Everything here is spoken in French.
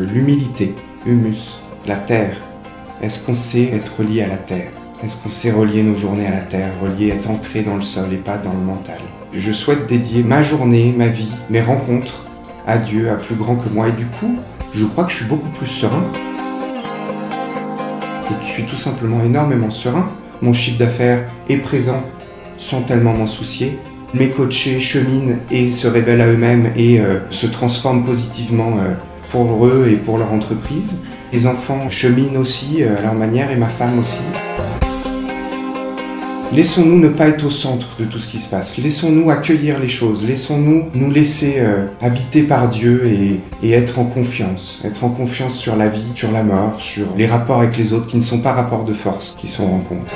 l'humilité, humus, la terre. Est-ce qu'on sait être relié à la terre? Est-ce qu'on sait relier nos journées à la terre, relier être ancré dans le sol et pas dans le mental Je souhaite dédier ma journée, ma vie, mes rencontres à Dieu, à plus grand que moi. Et du coup, je crois que je suis beaucoup plus serein. Je suis tout simplement énormément serein. Mon chiffre d'affaires est présent sans tellement m'en soucier. Mes coachés cheminent et se révèlent à eux-mêmes et euh, se transforment positivement euh, pour eux et pour leur entreprise. Les enfants cheminent aussi euh, à leur manière et ma femme aussi. Laissons-nous ne pas être au centre de tout ce qui se passe. Laissons-nous accueillir les choses. Laissons-nous nous laisser habiter par Dieu et, et, être en confiance. Être en confiance sur la vie, sur la mort, sur les rapports avec les autres qui ne sont pas rapports de force, qui sont rencontres.